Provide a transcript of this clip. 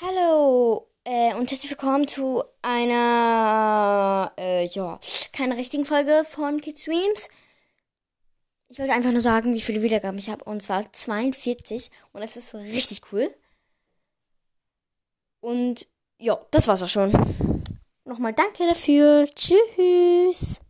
Hallo äh, und herzlich willkommen zu einer, äh, ja, keine richtigen Folge von Kids Dreams. Ich wollte einfach nur sagen, wie viele Wiedergaben ich habe. Und zwar 42. Und das ist richtig cool. Und ja, das war's auch schon. Nochmal danke dafür. Tschüss.